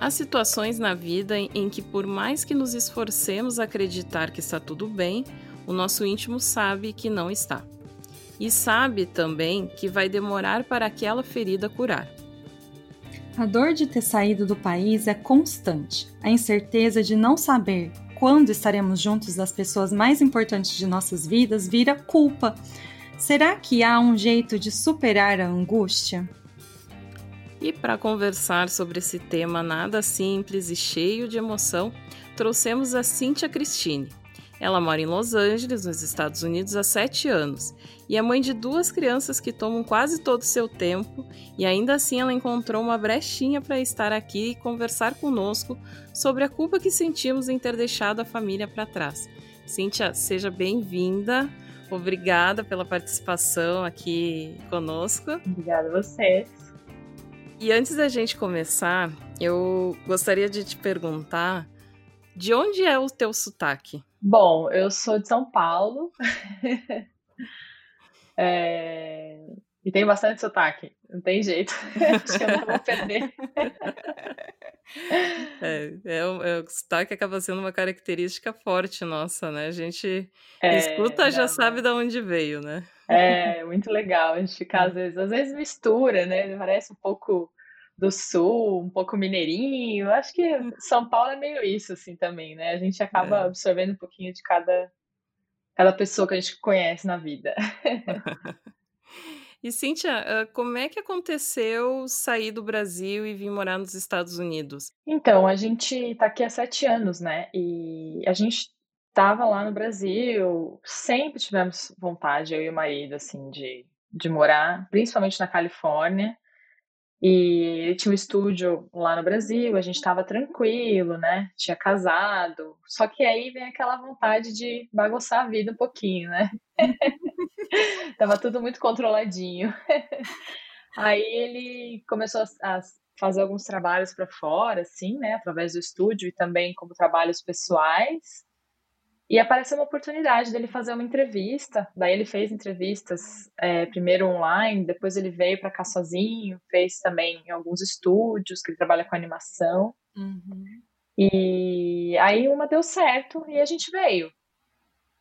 Há situações na vida em que, por mais que nos esforcemos a acreditar que está tudo bem, o nosso íntimo sabe que não está. E sabe também que vai demorar para aquela ferida curar. A dor de ter saído do país é constante. A incerteza de não saber quando estaremos juntos das pessoas mais importantes de nossas vidas vira culpa. Será que há um jeito de superar a angústia? E para conversar sobre esse tema nada simples e cheio de emoção, trouxemos a Cíntia Cristine. Ela mora em Los Angeles, nos Estados Unidos, há sete anos e é mãe de duas crianças que tomam quase todo o seu tempo, e ainda assim ela encontrou uma brechinha para estar aqui e conversar conosco sobre a culpa que sentimos em ter deixado a família para trás. Cíntia, seja bem-vinda. Obrigada pela participação aqui conosco. Obrigada a vocês. E antes da gente começar, eu gostaria de te perguntar de onde é o teu sotaque? Bom, eu sou de São Paulo. é... E tenho bastante sotaque, não tem jeito. Acho que eu não vou perder. É, é, o, é, o sotaque acaba sendo uma característica forte nossa, né? A gente é, escuta, não, já sabe de onde veio, né? É, muito legal. A gente fica, às vezes, às vezes mistura, né? Parece um pouco do sul, um pouco mineirinho. Acho que São Paulo é meio isso, assim, também, né? A gente acaba é. absorvendo um pouquinho de cada, cada pessoa que a gente conhece na vida. E Cíntia, como é que aconteceu sair do Brasil e vir morar nos Estados Unidos? Então, a gente está aqui há sete anos, né? E a gente estava lá no Brasil, sempre tivemos vontade, eu e o marido, assim, de, de morar, principalmente na Califórnia. E ele tinha um estúdio lá no Brasil, a gente estava tranquilo, né? Tinha casado. Só que aí vem aquela vontade de bagunçar a vida um pouquinho, né? tava tudo muito controladinho. aí ele começou a fazer alguns trabalhos para fora, assim, né? Através do estúdio e também como trabalhos pessoais. E apareceu uma oportunidade dele fazer uma entrevista. Daí ele fez entrevistas é, primeiro online, depois ele veio para cá sozinho, fez também em alguns estúdios que ele trabalha com animação. Uhum. E aí uma deu certo e a gente veio.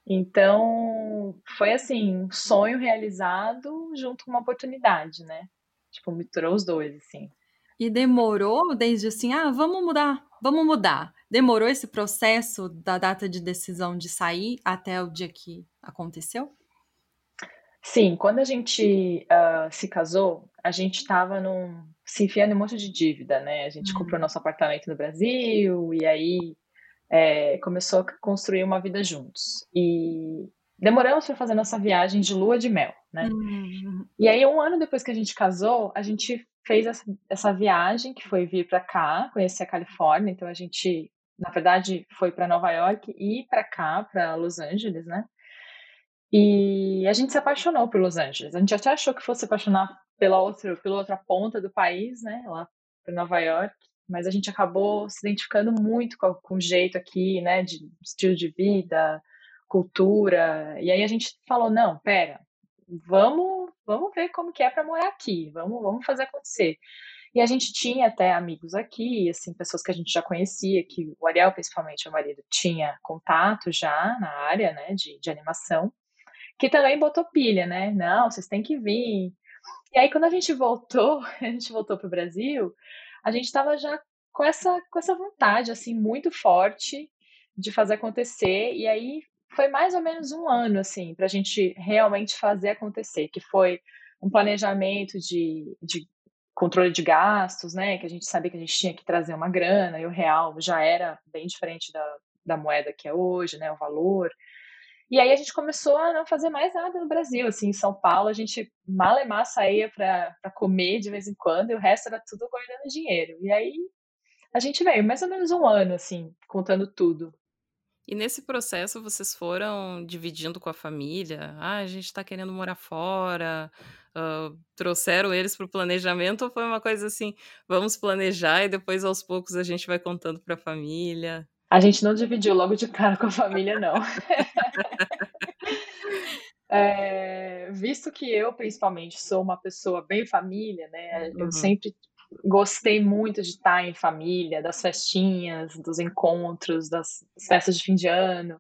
Então foi assim, um sonho realizado junto com uma oportunidade, né? Tipo, misturou os dois, assim. E demorou desde assim, ah, vamos mudar, vamos mudar. Demorou esse processo da data de decisão de sair até o dia que aconteceu? Sim, quando a gente uh, se casou, a gente estava num se enfiando em um monte de dívida, né? A gente uhum. comprou nosso apartamento no Brasil e aí é, começou a construir uma vida juntos. E demoramos para fazer nossa viagem de lua de mel, né? Uhum. E aí, um ano depois que a gente casou, a gente fez essa, essa viagem, que foi vir para cá, conhecer a Califórnia. Então, a gente, na verdade, foi para Nova York e para cá, para Los Angeles, né? E a gente se apaixonou por Los Angeles. A gente até achou que fosse apaixonar pela outra, pela outra ponta do país, né? Lá para Nova York. Mas a gente acabou se identificando muito com, com o jeito aqui, né? De estilo de vida, cultura. E aí a gente falou, não, pera, vamos, vamos ver como que é para morar aqui, vamos, vamos fazer acontecer. E a gente tinha até amigos aqui, assim, pessoas que a gente já conhecia, que o Ariel, principalmente, o marido, tinha contato já na área, né, de, de animação, que também botou pilha, né? Não, vocês têm que vir. E aí, quando a gente voltou, a gente voltou para o Brasil, a gente estava já com essa, com essa vontade, assim, muito forte de fazer acontecer. E aí foi mais ou menos um ano, assim, para a gente realmente fazer acontecer, que foi um planejamento de, de controle de gastos, né, que a gente sabia que a gente tinha que trazer uma grana, e o real já era bem diferente da, da moeda que é hoje, né, o valor. E aí a gente começou a não fazer mais nada no Brasil, assim, em São Paulo a gente malemar saía para comer de vez em quando, e o resto era tudo guardando dinheiro. E aí a gente veio mais ou menos um ano, assim, contando tudo. E nesse processo vocês foram dividindo com a família? Ah, a gente está querendo morar fora. Uh, trouxeram eles para o planejamento ou foi uma coisa assim, vamos planejar e depois aos poucos a gente vai contando para a família? A gente não dividiu logo de cara com a família, não. é, visto que eu, principalmente, sou uma pessoa bem família, né? Uhum. Eu sempre gostei muito de estar em família, das festinhas, dos encontros, das festas de fim de ano.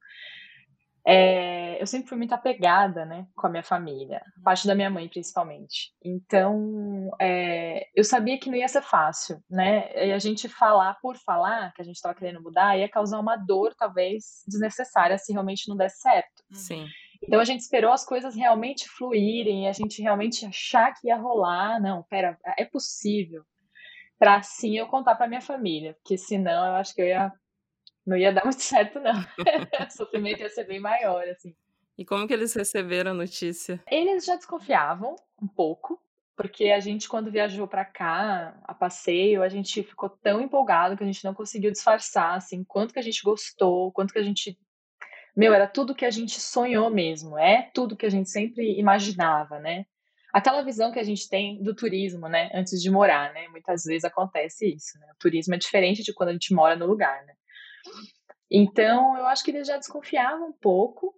É, eu sempre fui muito apegada, né, com a minha família, parte da minha mãe principalmente. Então, é, eu sabia que não ia ser fácil, né? E a gente falar por falar que a gente estava querendo mudar ia causar uma dor talvez desnecessária se realmente não desse certo. Sim. Então a gente esperou as coisas realmente fluírem, a gente realmente achar que ia rolar. Não, pera, é possível para assim eu contar para minha família, porque senão eu acho que eu ia não ia dar muito certo não. o sofrimento ia ser bem maior assim. E como que eles receberam a notícia? Eles já desconfiavam um pouco, porque a gente quando viajou para cá, a passeio, a gente ficou tão empolgado que a gente não conseguiu disfarçar assim, quanto que a gente gostou, quanto que a gente meu, era tudo que a gente sonhou mesmo, é tudo que a gente sempre imaginava, né? Aquela visão que a gente tem do turismo, né, antes de morar, né? Muitas vezes acontece isso, né? O turismo é diferente de quando a gente mora no lugar, né? Então, eu acho que eles já desconfiavam um pouco.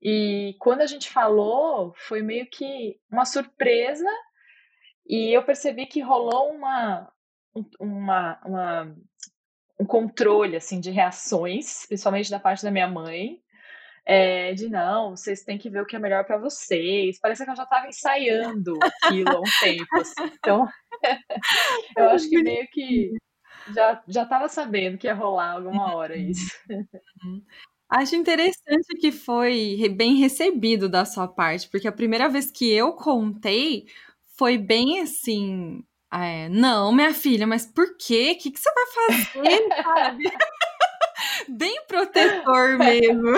E quando a gente falou, foi meio que uma surpresa. E eu percebi que rolou uma, uma, uma um controle assim de reações, principalmente da parte da minha mãe, é, de não, vocês têm que ver o que é melhor para vocês. Parece que eu já estava ensaiando aquilo há um tempo, assim. Então, eu acho que meio que já já estava sabendo que ia rolar alguma hora isso. Uhum. Acho interessante que foi bem recebido da sua parte, porque a primeira vez que eu contei foi bem assim. É, não, minha filha, mas por quê? O que, que você vai fazer, sabe? bem protetor mesmo.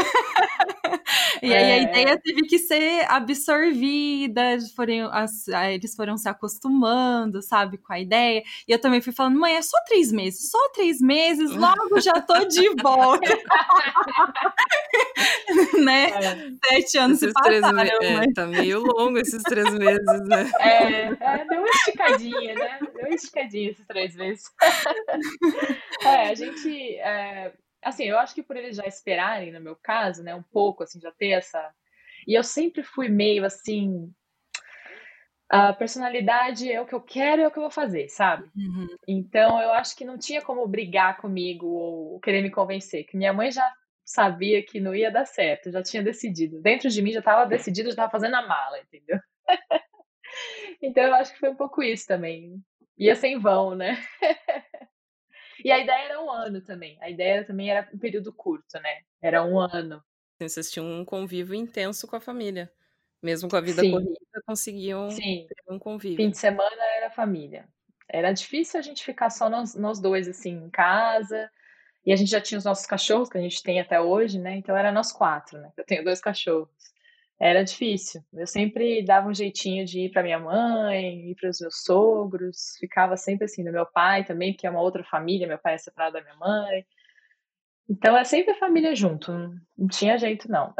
e aí é. a ideia teve que ser absorvida, foram, as, eles foram se acostumando, sabe, com a ideia. E eu também fui falando, mãe, é só três meses, só três meses, logo já tô de volta. né? É. Sete anos esses se passaram. Me... É, tá meio longo esses três meses, né? É, é, deu uma esticadinha, né? Deu uma esticadinha esses três meses. é, a gente... É, assim, eu acho que por eles já esperarem, no meu caso, né, um pouco, assim, já ter essa. E eu sempre fui meio assim. A personalidade é o que eu quero e é o que eu vou fazer, sabe? Uhum. Então eu acho que não tinha como brigar comigo ou querer me convencer, que minha mãe já sabia que não ia dar certo, já tinha decidido. Dentro de mim já estava decidido, já estava fazendo a mala, entendeu? então eu acho que foi um pouco isso também. Ia sem vão, né? E a ideia era um ano também. A ideia também era um período curto, né? Era um ano. Vocês tinham um convívio intenso com a família. Mesmo com a vida Sim. corrida, conseguiam Sim. ter um convívio. Fim de semana era família. Era difícil a gente ficar só nós, nós dois, assim, em casa. E a gente já tinha os nossos cachorros, que a gente tem até hoje, né? Então era nós quatro, né? Eu tenho dois cachorros era difícil. Eu sempre dava um jeitinho de ir para minha mãe, ir para os meus sogros, ficava sempre assim, do meu pai também, que é uma outra família, meu pai é separado da minha mãe. Então é sempre a família junto, não tinha jeito não.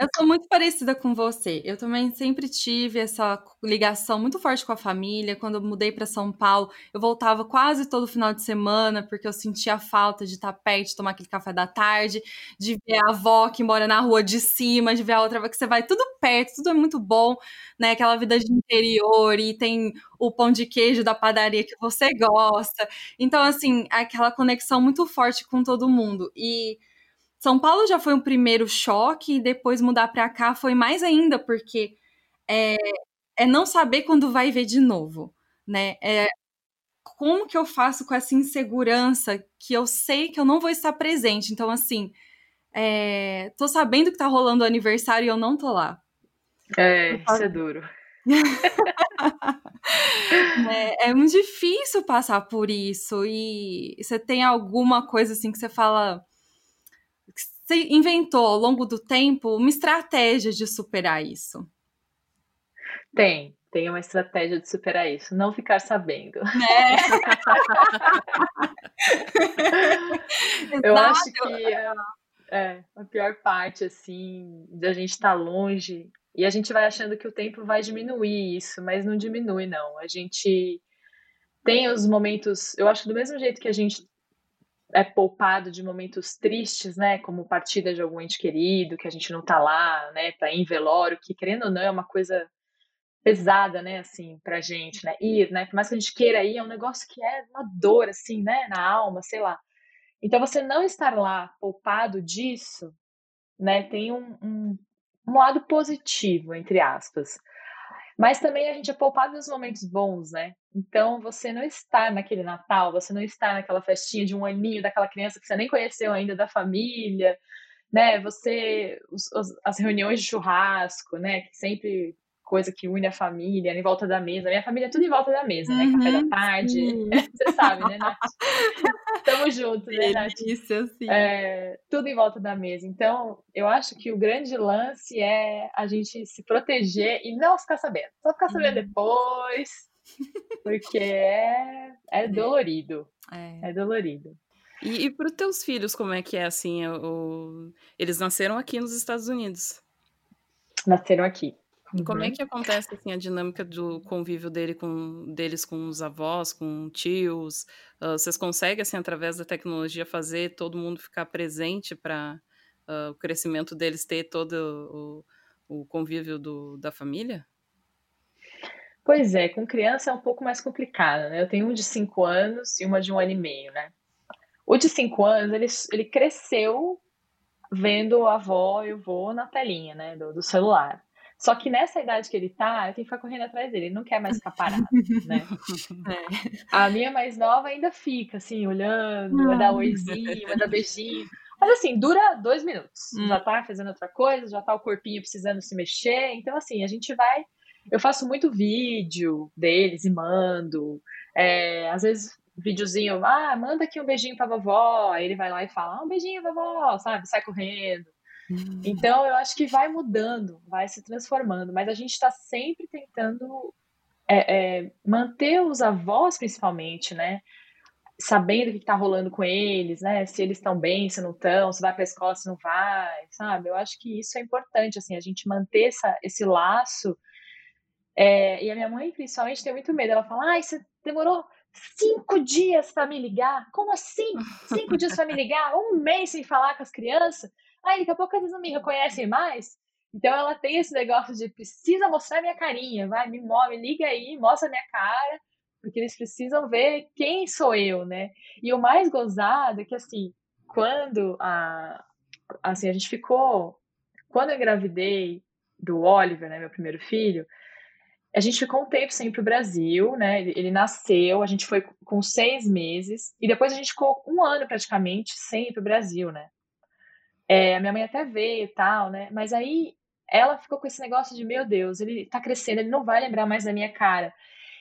Eu sou muito parecida com você. Eu também sempre tive essa ligação muito forte com a família. Quando eu mudei para São Paulo, eu voltava quase todo final de semana porque eu sentia falta de estar perto, de tomar aquele café da tarde, de ver a avó que mora na rua de cima, de ver a outra que você vai tudo perto, tudo é muito bom, né? Aquela vida de interior e tem o pão de queijo da padaria que você gosta. Então assim, aquela conexão muito forte com todo mundo. E São Paulo já foi um primeiro choque e depois mudar para cá foi mais ainda, porque é, é, não saber quando vai ver de novo, né? É, como que eu faço com essa insegurança que eu sei que eu não vou estar presente? Então, assim, é, tô sabendo que tá rolando o aniversário e eu não tô lá. É, isso é duro. é, é, muito difícil passar por isso. E você tem alguma coisa assim que você fala. Você inventou ao longo do tempo uma estratégia de superar isso? Tem, tem uma estratégia de superar isso. Não ficar sabendo. Né? Eu acho que. é, a pior parte, assim, da gente estar tá longe. E a gente vai achando que o tempo vai diminuir isso, mas não diminui, não. A gente tem os momentos, eu acho que do mesmo jeito que a gente é poupado de momentos tristes, né, como partida de algum ente querido, que a gente não tá lá, né, ir em velório, que querendo ou não é uma coisa pesada, né, assim, pra gente, né, ir, né, por mais que a gente queira ir, é um negócio que é uma dor, assim, né, na alma, sei lá. Então, você não estar lá poupado disso, né, tem um, um, um lado positivo, entre aspas. Mas também a gente é poupado nos momentos bons, né? Então, você não está naquele Natal, você não está naquela festinha de um aninho daquela criança que você nem conheceu ainda da família, né? Você, os, os, as reuniões de churrasco, né? Que sempre coisa que une a família, em volta da mesa. Minha família é tudo em volta da mesa, né? Café da uhum, tarde. Você sabe, né, Nath? Tamo junto, né, Nath? Delícia, sim. É, tudo em volta da mesa. Então, eu acho que o grande lance é a gente se proteger e não ficar sabendo. Só ficar sabendo uhum. depois, porque é, é dolorido. É, é dolorido. E, e para os teus filhos, como é que é assim? O... Eles nasceram aqui nos Estados Unidos. Nasceram aqui. E como é uhum. que acontece assim a dinâmica do convívio dele com deles com os avós, com tios? Uh, vocês conseguem assim através da tecnologia fazer todo mundo ficar presente para uh, o crescimento deles ter todo o, o convívio do, da família? Pois é, com criança é um pouco mais complicado, né? Eu tenho um de cinco anos e uma de um ano e meio, né? O de cinco anos, ele, ele cresceu vendo a avó e o vô na telinha, né, do, do celular. Só que nessa idade que ele tá, eu tenho que ficar correndo atrás dele, ele não quer mais ficar parado, né? É. A minha mais nova ainda fica, assim, olhando, vai dar oizinho, vai dar beijinho. Mas assim, dura dois minutos. Hum. Já tá fazendo outra coisa, já tá o corpinho precisando se mexer. Então, assim, a gente vai. Eu faço muito vídeo deles e mando. É, às vezes, videozinho, ah, manda aqui um beijinho pra vovó. Aí ele vai lá e fala, ah, um beijinho, vovó, sabe? Sai correndo. Hum. Então, eu acho que vai mudando, vai se transformando, mas a gente está sempre tentando é, é, manter os avós, principalmente, né? Sabendo o que está rolando com eles, né? Se eles estão bem, se não estão, se vai para a escola, se não vai, sabe? Eu acho que isso é importante, assim, a gente manter essa, esse laço. É, e a minha mãe, principalmente, tem muito medo. Ela fala: ai, você demorou cinco dias para me ligar? Como assim? Cinco dias para me ligar? Um mês sem falar com as crianças? Aí daqui a pouco eles não me reconhecem mais. Então ela tem esse negócio de precisa mostrar minha carinha, vai, me move, liga aí, mostra minha cara, porque eles precisam ver quem sou eu, né? E o mais gozado é que assim, quando a assim, a gente ficou quando eu engravidei do Oliver, né, meu primeiro filho, a gente ficou um tempo sem ir pro Brasil, né? Ele, ele, nasceu, a gente foi com seis meses, e depois a gente ficou um ano praticamente sem ir pro Brasil, né? É, a minha mãe até veio e tal, né? Mas aí ela ficou com esse negócio de, meu Deus, ele tá crescendo, ele não vai lembrar mais da minha cara.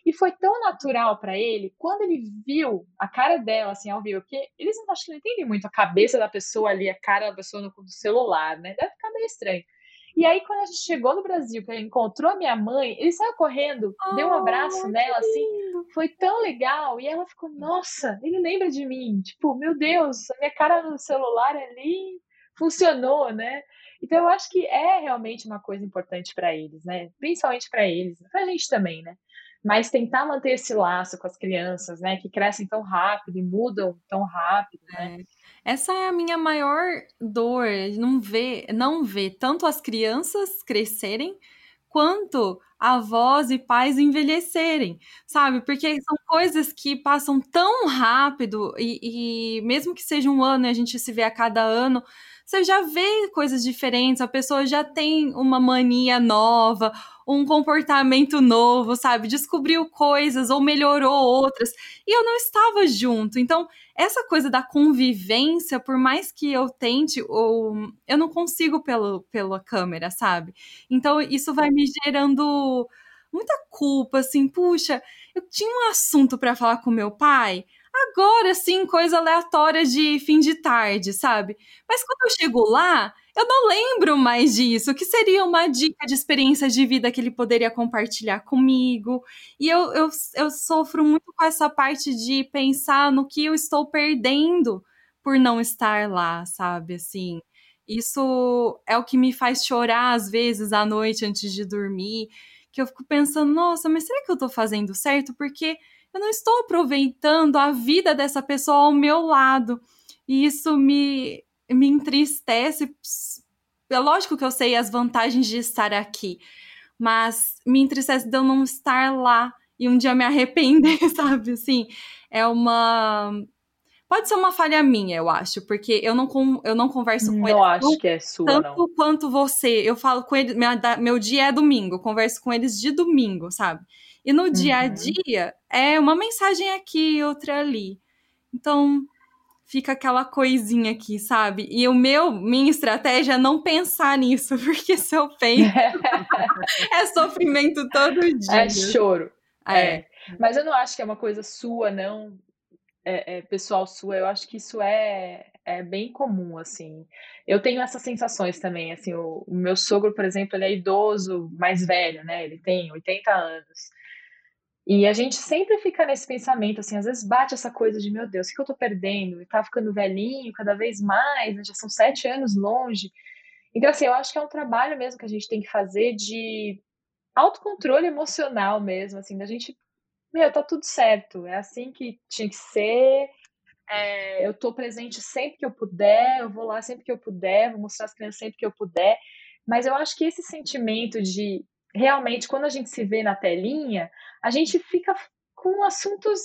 E foi tão natural para ele, quando ele viu a cara dela, assim, ao vivo, porque eles não acho que não entendem muito a cabeça da pessoa ali, a cara da pessoa no celular, né? Deve ficar meio estranho. E aí, quando a gente chegou no Brasil, que ele encontrou a minha mãe, ele saiu correndo, oh, deu um abraço nela, assim, foi tão legal. E ela ficou, nossa, ele lembra de mim. Tipo, meu Deus, a minha cara no celular ali funcionou, né? Então eu acho que é realmente uma coisa importante para eles, né? Principalmente para eles, para a gente também, né? Mas tentar manter esse laço com as crianças, né? Que crescem tão rápido e mudam tão rápido, né? É. Essa é a minha maior dor, não ver, não ver tanto as crianças crescerem quanto avós e pais envelhecerem, sabe? Porque são coisas que passam tão rápido e, e mesmo que seja um ano e a gente se vê a cada ano, você já vê coisas diferentes, a pessoa já tem uma mania nova, um comportamento novo, sabe? Descobriu coisas ou melhorou outras. E eu não estava junto. Então, essa coisa da convivência, por mais que eu tente, ou eu não consigo pelo, pela câmera, sabe? Então, isso vai me gerando muita culpa, assim, puxa, eu tinha um assunto para falar com meu pai, agora, assim, coisa aleatória de fim de tarde, sabe? Mas quando eu chego lá, eu não lembro mais disso. O que seria uma dica de experiência de vida que ele poderia compartilhar comigo? E eu, eu, eu sofro muito com essa parte de pensar no que eu estou perdendo por não estar lá, sabe? Assim. Isso é o que me faz chorar às vezes à noite antes de dormir, que eu fico pensando, nossa, mas será que eu tô fazendo certo? Porque eu não estou aproveitando a vida dessa pessoa ao meu lado. E isso me, me entristece. É lógico que eu sei as vantagens de estar aqui, mas me entristece de eu não estar lá e um dia me arrepender, sabe? Assim, é uma Pode ser uma falha minha, eu acho, porque eu não, com, eu não converso com não ele. Não acho que é sua, tanto não. quanto você. Eu falo com ele, meu, meu dia é domingo, eu converso com eles de domingo, sabe? E no uhum. dia a uhum. dia é uma mensagem aqui, outra ali. Então fica aquela coisinha aqui, sabe? E o meu, minha estratégia é não pensar nisso, porque se eu penso, é sofrimento todo dia. É choro. É. é. Mas eu não acho que é uma coisa sua, não é, é, pessoal sua, eu acho que isso é, é bem comum, assim. Eu tenho essas sensações também, assim, o, o, meu sogro, por exemplo, ele é idoso, mais velho, né? Ele tem 80 anos. E a gente sempre fica nesse pensamento, assim, às vezes bate essa coisa de, meu Deus, o que eu tô perdendo? Ele tá ficando velhinho cada vez mais, né? já são sete anos longe. Então, assim, eu acho que é um trabalho mesmo que a gente tem que fazer de autocontrole emocional mesmo, assim, da gente meu, tá tudo certo, é assim que tinha que ser. É, eu tô presente sempre que eu puder, eu vou lá sempre que eu puder, vou mostrar as crianças sempre que eu puder. Mas eu acho que esse sentimento de realmente, quando a gente se vê na telinha, a gente fica com assuntos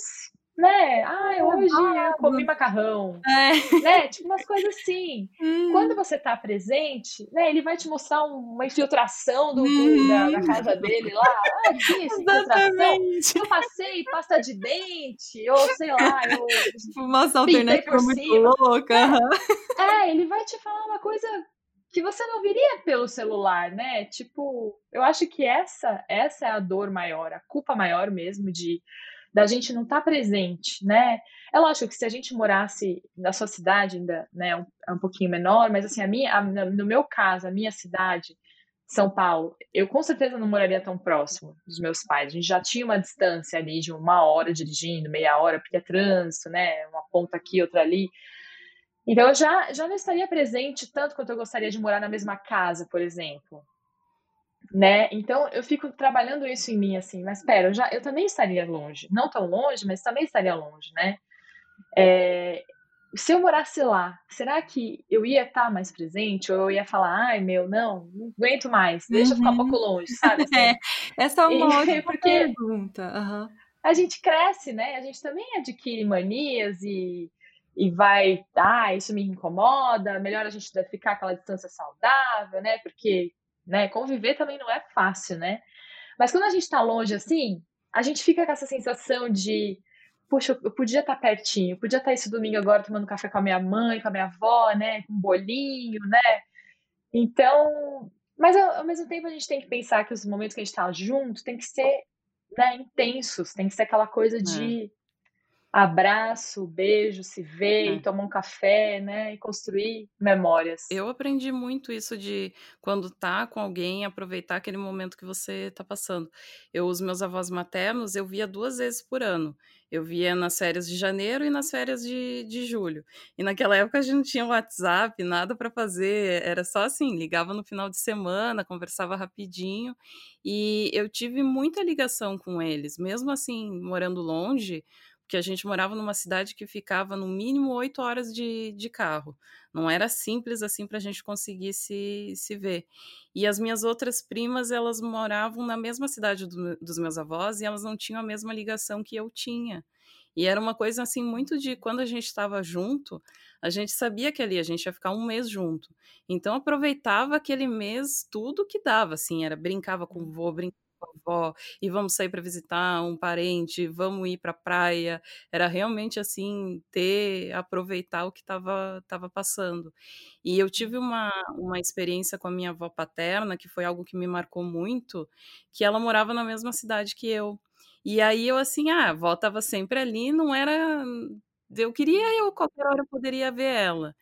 né? Ah, hoje eu comi macarrão. É. Né? Tipo umas coisas assim. Hum. Quando você tá presente, né? Ele vai te mostrar uma infiltração do, hum. da, da, casa dele lá. Ah, que infiltração. Eu passei pasta de dente, ou sei lá, eu. Fumaça alternativa muito louca. É. é, ele vai te falar uma coisa que você não viria pelo celular, né? Tipo, eu acho que essa essa é a dor maior, a culpa maior mesmo de da gente não estar tá presente, né? É lógico que se a gente morasse na sua cidade, ainda né, um, é um pouquinho menor, mas assim, a minha, a, no meu caso, a minha cidade, São Paulo, eu com certeza não moraria tão próximo dos meus pais. A gente já tinha uma distância ali de uma hora dirigindo, meia hora, porque é trânsito, né? Uma ponta aqui, outra ali. Então eu já, já não estaria presente tanto quanto eu gostaria de morar na mesma casa, por exemplo né? Então eu fico trabalhando isso em mim assim, mas espera, eu já eu também estaria longe, não tão longe, mas também estaria longe, né? É, se eu morasse lá, será que eu ia estar mais presente? Ou eu ia falar, ai meu, não, não aguento mais, deixa uhum. eu ficar um pouco longe, sabe? Assim? É, essa é uma porque pergunta. Uhum. A gente cresce, né? A gente também adquire manias e, e vai, ah, isso me incomoda, melhor a gente ficar aquela distância saudável, né? Porque né? Conviver também não é fácil, né? Mas quando a gente está longe assim, a gente fica com essa sensação de, puxa, eu podia estar tá pertinho, podia estar tá esse domingo agora tomando café com a minha mãe, com a minha avó, né? Com um bolinho, né? Então, mas ao mesmo tempo a gente tem que pensar que os momentos que a gente está junto tem que ser né, intensos, tem que ser aquela coisa de é abraço, beijo, se ver é. e tomar um café, né? E construir memórias. Eu aprendi muito isso de quando tá com alguém, aproveitar aquele momento que você tá passando. Eu, os meus avós maternos, eu via duas vezes por ano. Eu via nas férias de janeiro e nas férias de, de julho. E naquela época a gente não tinha WhatsApp, nada para fazer, era só assim, ligava no final de semana, conversava rapidinho. E eu tive muita ligação com eles, mesmo assim, morando longe porque a gente morava numa cidade que ficava no mínimo oito horas de, de carro. Não era simples assim para a gente conseguir se, se ver. E as minhas outras primas, elas moravam na mesma cidade do, dos meus avós e elas não tinham a mesma ligação que eu tinha. E era uma coisa assim muito de quando a gente estava junto, a gente sabia que ali a gente ia ficar um mês junto. Então aproveitava aquele mês tudo que dava, assim, era brincava com o vô, brincava avó e vamos sair para visitar um parente, vamos ir para a praia. Era realmente assim ter aproveitar o que estava tava passando. E eu tive uma, uma experiência com a minha avó paterna que foi algo que me marcou muito, que ela morava na mesma cidade que eu. E aí eu assim, ah, a avó estava sempre ali, não era eu queria, eu qualquer hora eu poderia ver ela.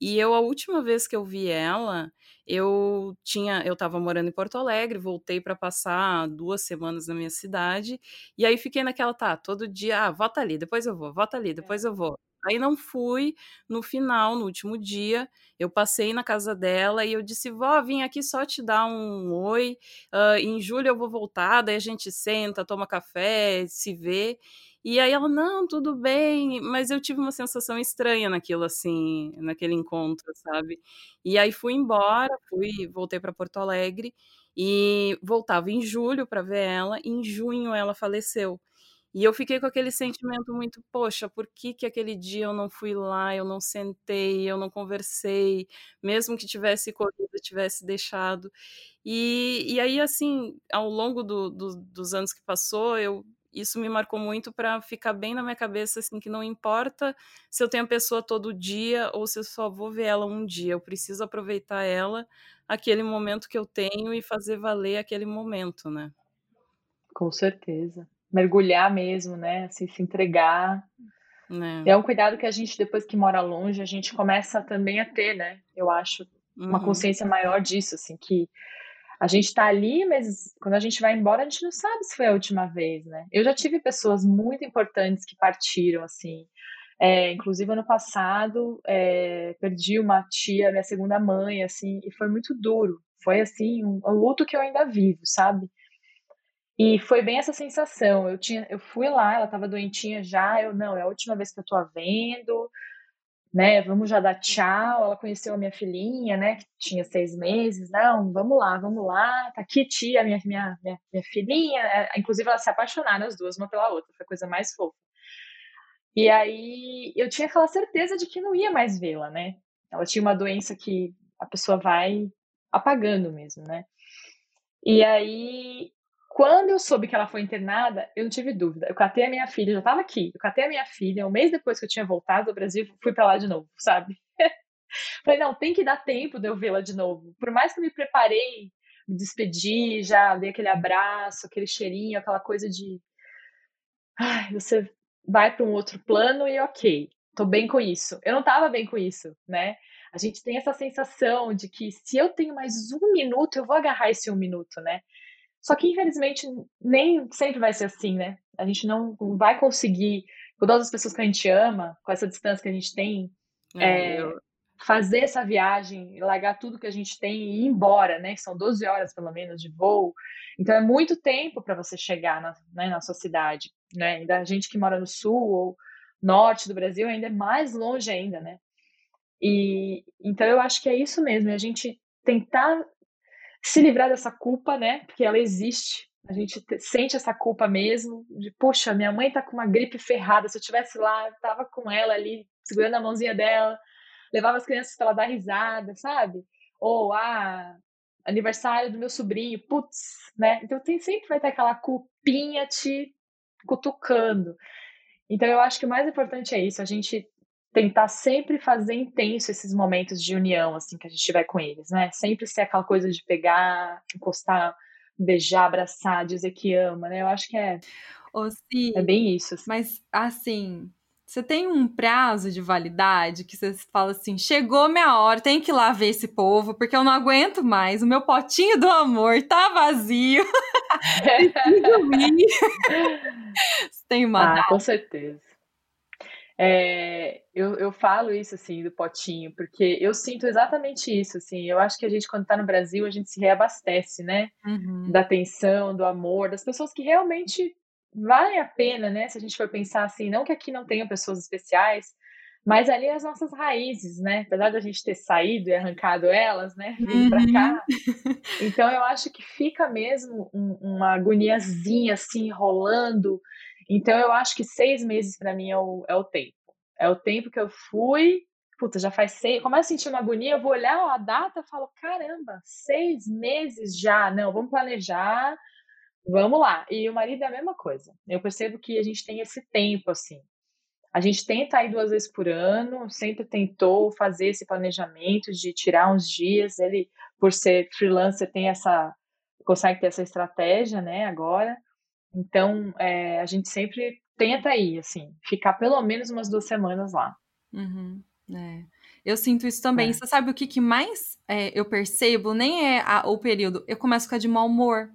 E eu, a última vez que eu vi ela, eu tinha, eu estava morando em Porto Alegre, voltei para passar duas semanas na minha cidade, e aí fiquei naquela, tá, todo dia, ah, vota ali, depois eu vou, vota ali, depois eu vou. Aí não fui no final, no último dia, eu passei na casa dela e eu disse, vó, vim aqui só te dar um oi, uh, em julho eu vou voltar, daí a gente senta, toma café, se vê. E aí ela, não, tudo bem, mas eu tive uma sensação estranha naquilo, assim, naquele encontro, sabe? E aí fui embora, fui, voltei para Porto Alegre e voltava em julho para ver ela, em junho ela faleceu. E eu fiquei com aquele sentimento muito, poxa, por que que aquele dia eu não fui lá, eu não sentei, eu não conversei, mesmo que tivesse corrido, tivesse deixado. E, e aí, assim, ao longo do, do, dos anos que passou, eu isso me marcou muito para ficar bem na minha cabeça, assim, que não importa se eu tenho a pessoa todo dia ou se eu só vou ver ela um dia, eu preciso aproveitar ela, aquele momento que eu tenho e fazer valer aquele momento, né? Com certeza. Mergulhar mesmo, né? Assim, se entregar. É. é um cuidado que a gente, depois que mora longe, a gente começa também a ter, né? Eu acho, uma uhum. consciência maior disso, assim, que a gente tá ali, mas quando a gente vai embora, a gente não sabe se foi a última vez, né? Eu já tive pessoas muito importantes que partiram, assim. É, inclusive, ano passado, é, perdi uma tia, minha segunda mãe, assim, e foi muito duro. Foi, assim, um, um luto que eu ainda vivo, sabe? E foi bem essa sensação. Eu tinha, eu fui lá, ela tava doentinha já, eu não, é a última vez que eu tô a vendo, né? Vamos já dar tchau. Ela conheceu a minha filhinha, né? Que tinha seis meses. Não, vamos lá, vamos lá. Tá aqui, tia, minha, minha, minha, minha filhinha. É, inclusive, elas se apaixonaram as duas, uma pela outra. Foi a coisa mais fofa. E aí, eu tinha aquela certeza de que não ia mais vê-la, né? Ela tinha uma doença que a pessoa vai apagando mesmo, né? E aí, quando eu soube que ela foi internada, eu não tive dúvida. Eu catei a minha filha, já estava aqui. Eu catei a minha filha, um mês depois que eu tinha voltado do Brasil, fui para lá de novo, sabe? Falei, não, tem que dar tempo de eu vê-la de novo. Por mais que eu me preparei, me despedi, já dei aquele abraço, aquele cheirinho, aquela coisa de. Ai, você vai para um outro plano e ok, tô bem com isso. Eu não estava bem com isso, né? A gente tem essa sensação de que se eu tenho mais um minuto, eu vou agarrar esse um minuto, né? Só que, infelizmente, nem sempre vai ser assim, né? A gente não vai conseguir, com todas as pessoas que a gente ama, com essa distância que a gente tem, é, é, fazer essa viagem, largar tudo que a gente tem e ir embora, né? São 12 horas, pelo menos, de voo. Então, é muito tempo para você chegar na, né, na sua cidade, né? Ainda a gente que mora no sul ou norte do Brasil ainda é mais longe ainda, né? E então eu acho que é isso mesmo, é a gente tentar se livrar dessa culpa, né? Porque ela existe. A gente sente essa culpa mesmo, de, poxa, minha mãe tá com uma gripe ferrada, se eu tivesse lá, eu tava com ela ali, segurando a mãozinha dela, levava as crianças para ela dar risada, sabe? Ou, ah, aniversário do meu sobrinho, putz, né? Então tem, sempre vai ter aquela culpinha te cutucando. Então eu acho que o mais importante é isso, a gente tentar sempre fazer intenso esses momentos de união, assim, que a gente tiver com eles, né? Sempre ser aquela coisa de pegar, encostar, beijar, abraçar, dizer que ama, né? Eu acho que é. Ô, é bem isso. Assim. Mas, assim, você tem um prazo de validade que você fala assim: chegou minha hora, tem que ir lá ver esse povo, porque eu não aguento mais. O meu potinho do amor tá vazio. Preciso ir. tem uma. Ah, data. com certeza. É, eu, eu falo isso, assim, do potinho, porque eu sinto exatamente isso, assim, eu acho que a gente, quando tá no Brasil, a gente se reabastece, né, uhum. da atenção, do amor, das pessoas que realmente valem a pena, né, se a gente for pensar assim, não que aqui não tenham pessoas especiais, mas ali as nossas raízes, né, apesar de a gente ter saído e arrancado elas, né, vindo uhum. pra cá, então eu acho que fica mesmo um, uma agoniazinha, assim, rolando, então eu acho que seis meses para mim é o, é o tempo. É o tempo que eu fui. Puta, já faz seis. Começo a sentir uma agonia, eu vou olhar a data e falo: caramba, seis meses já. Não, vamos planejar, vamos lá. E o marido é a mesma coisa. Eu percebo que a gente tem esse tempo, assim. A gente tenta ir duas vezes por ano, sempre tentou fazer esse planejamento de tirar uns dias. Ele, por ser freelancer, tem essa. consegue ter essa estratégia, né, agora. Então, é, a gente sempre tenta ir, assim, ficar pelo menos umas duas semanas lá. Uhum, é. Eu sinto isso também. É. Você sabe o que, que mais é, eu percebo? Nem é a, o período. Eu começo a ficar de mau humor.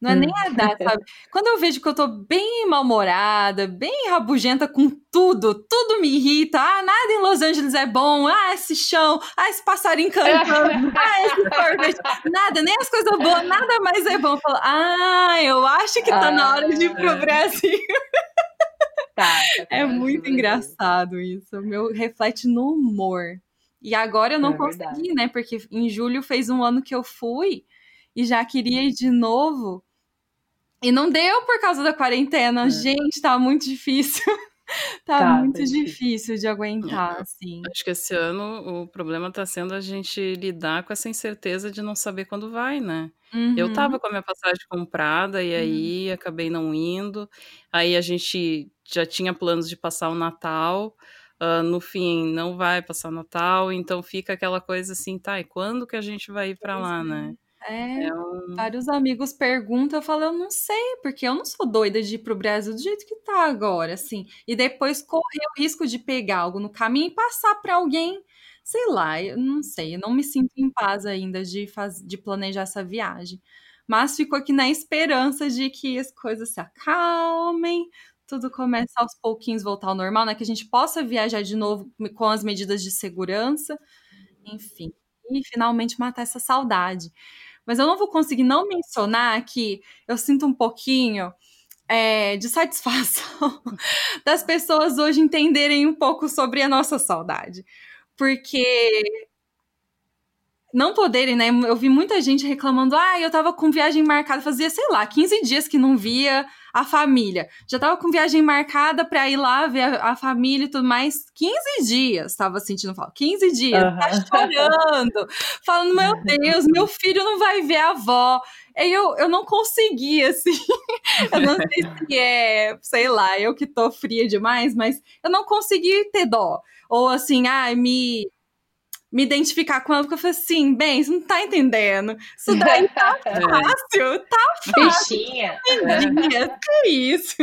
Não é nem a data, sabe? Quando eu vejo que eu tô bem mal-humorada, bem rabugenta com tudo, tudo me irrita. Ah, nada em Los Angeles é bom. Ah, esse chão. Ah, esse passarinho cantando. ah, esse sorvete. Nada, nem as coisas boas, nada mais é bom. Eu falo, ah, eu acho que tá ah, na hora de ir pro ah. Brasil. Tá, tá é muito engraçado isso. Meu reflete no humor. E agora eu não é consegui, verdade. né? Porque em julho fez um ano que eu fui e já queria ir de novo. E não deu por causa da quarentena. É. Gente, tá muito difícil. tá, tá, muito tá difícil. difícil de aguentar, é. assim. Acho que esse ano o problema tá sendo a gente lidar com essa incerteza de não saber quando vai, né? Uhum. Eu tava com a minha passagem comprada e aí uhum. acabei não indo. Aí a gente já tinha planos de passar o Natal. Uh, no fim, não vai passar o Natal, então fica aquela coisa assim, tá, e quando que a gente vai ir para lá, né? É, é um... vários amigos perguntam, eu falo, eu não sei, porque eu não sou doida de ir pro Brasil do jeito que tá agora, assim. E depois correr o risco de pegar algo no caminho e passar para alguém, sei lá, eu não sei, eu não me sinto em paz ainda de, faz, de planejar essa viagem. Mas fico aqui na esperança de que as coisas se acalmem, tudo comece aos pouquinhos voltar ao normal, né? Que a gente possa viajar de novo com as medidas de segurança, enfim, e finalmente matar essa saudade. Mas eu não vou conseguir não mencionar que eu sinto um pouquinho é, de satisfação das pessoas hoje entenderem um pouco sobre a nossa saudade. Porque não poderem, né? Eu vi muita gente reclamando, ah, eu tava com viagem marcada, fazia, sei lá, 15 dias que não via a família. Já tava com viagem marcada pra ir lá ver a, a família e tudo mais. 15 dias tava sentindo falta. 15 dias, uhum. tá chorando, falando, meu Deus, meu filho não vai ver a avó. E eu, eu não consegui, assim. eu não sei se é, sei lá, eu que tô fria demais, mas eu não consegui ter dó. Ou assim, ai, ah, me me identificar com ela, porque eu falei assim, bem, você não tá entendendo. Isso daí tá fácil, tá fácil. Bichinha. que isso?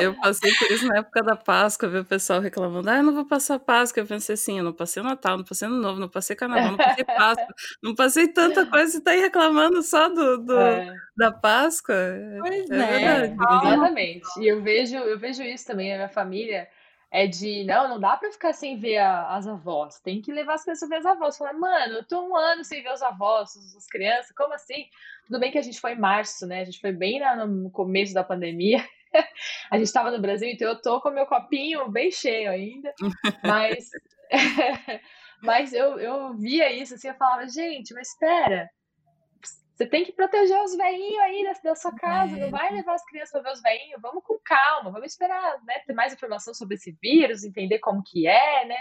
Eu passei por isso na época da Páscoa, ver o pessoal reclamando, ah, eu não vou passar Páscoa. Eu pensei assim, eu não passei Natal, não passei Ano Novo, não passei Carnaval, não passei Páscoa, não passei tanta coisa e tá aí reclamando só do, do é. da Páscoa. Pois é, é. Verdade. Exatamente. E eu vejo, eu vejo isso também na minha família é de não, não dá para ficar sem ver a, as avós, tem que levar as crianças a ver as avós. Falar, mano, eu tô um ano sem ver os avós, as crianças, como assim? Tudo bem que a gente foi em março, né? A gente foi bem no começo da pandemia. a gente estava no Brasil, então eu tô com meu copinho bem cheio ainda, mas mas eu, eu via isso assim, eu falava, gente, mas espera, você tem que proteger os veinhos aí da, da sua casa, é. não vai levar as crianças para ver os veinhos, vamos com calma, vamos esperar, né, ter mais informação sobre esse vírus, entender como que é, né?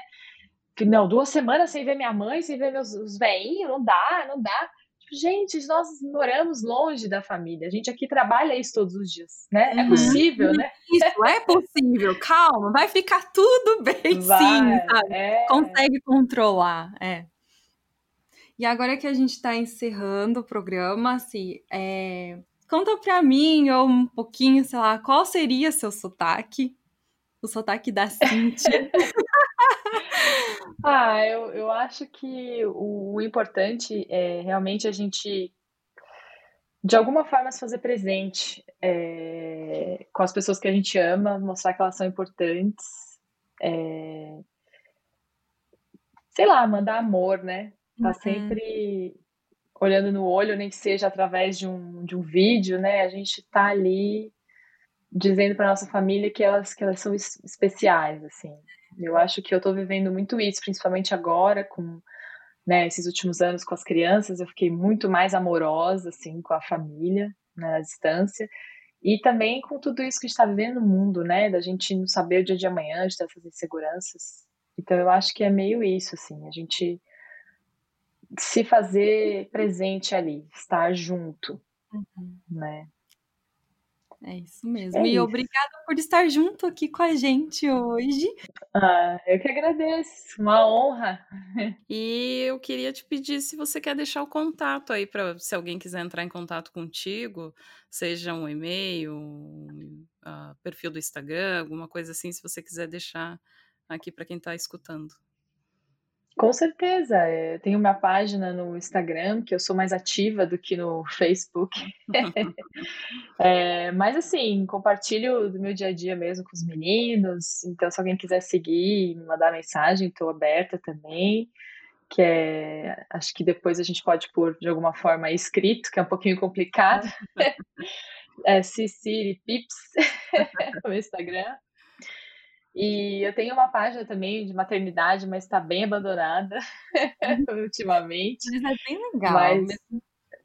Que não, duas semanas sem ver minha mãe, sem ver meus os veinhos, não dá, não dá. Tipo, gente, nós moramos longe da família, a gente aqui trabalha isso todos os dias, né? É uhum. possível, né? Isso, é possível, calma, vai ficar tudo bem, vai, sim, sabe? É... Consegue controlar, é. E agora que a gente está encerrando o programa, assim, é... conta para mim, ou um pouquinho, sei lá, qual seria seu sotaque? O sotaque da Cintia. ah, eu, eu acho que o, o importante é realmente a gente de alguma forma se fazer presente é, com as pessoas que a gente ama, mostrar que elas são importantes, é, sei lá, mandar amor, né? Tá uhum. sempre olhando no olho, nem que seja através de um, de um vídeo, né? A gente tá ali dizendo para nossa família que elas, que elas são especiais, assim. Eu acho que eu tô vivendo muito isso, principalmente agora, com né, esses últimos anos com as crianças, eu fiquei muito mais amorosa, assim, com a família, né, na distância. E também com tudo isso que está vivendo no mundo, né? Da gente não saber o dia de amanhã, de ter essas inseguranças. Então eu acho que é meio isso, assim, a gente se fazer presente ali, estar junto, uhum. né? É isso mesmo. É e obrigada por estar junto aqui com a gente hoje. Ah, eu que agradeço. Uma honra. E eu queria te pedir se você quer deixar o contato aí para se alguém quiser entrar em contato contigo, seja um e-mail, um uh, perfil do Instagram, alguma coisa assim, se você quiser deixar aqui para quem está escutando. Com certeza. Eu tenho minha página no Instagram, que eu sou mais ativa do que no Facebook. é, mas, assim, compartilho do meu dia a dia mesmo com os meninos. Então, se alguém quiser seguir, me mandar mensagem, estou aberta também. Que é, acho que depois a gente pode pôr de alguma forma escrito, que é um pouquinho complicado. é Ciciri Pips no Instagram. E eu tenho uma página também de maternidade, mas está bem abandonada ultimamente. Mas é bem legal. Mas,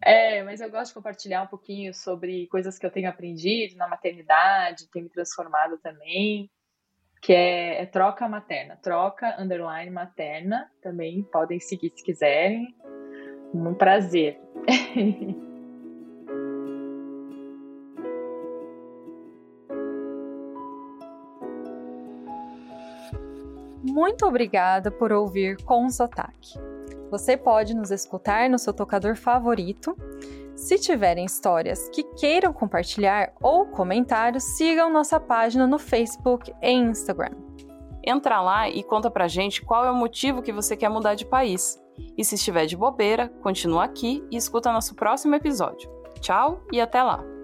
é, mas eu gosto de compartilhar um pouquinho sobre coisas que eu tenho aprendido na maternidade, tem me transformado também, que é, é troca materna, troca underline materna, também podem seguir se quiserem. Um prazer. muito obrigada por ouvir com sotaque. Você pode nos escutar no seu tocador favorito. Se tiverem histórias que queiram compartilhar ou comentários, sigam nossa página no Facebook e Instagram. Entra lá e conta pra gente qual é o motivo que você quer mudar de país. E se estiver de bobeira, continua aqui e escuta nosso próximo episódio. Tchau e até lá!